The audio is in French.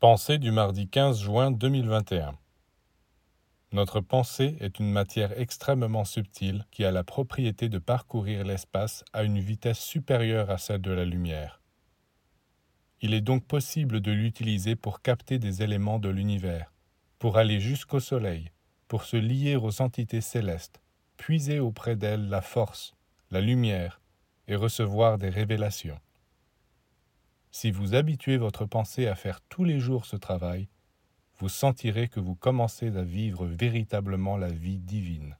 Pensée du mardi 15 juin 2021 Notre pensée est une matière extrêmement subtile qui a la propriété de parcourir l'espace à une vitesse supérieure à celle de la lumière. Il est donc possible de l'utiliser pour capter des éléments de l'univers, pour aller jusqu'au Soleil, pour se lier aux entités célestes, puiser auprès d'elles la force, la lumière, et recevoir des révélations. Si vous habituez votre pensée à faire tous les jours ce travail, vous sentirez que vous commencez à vivre véritablement la vie divine.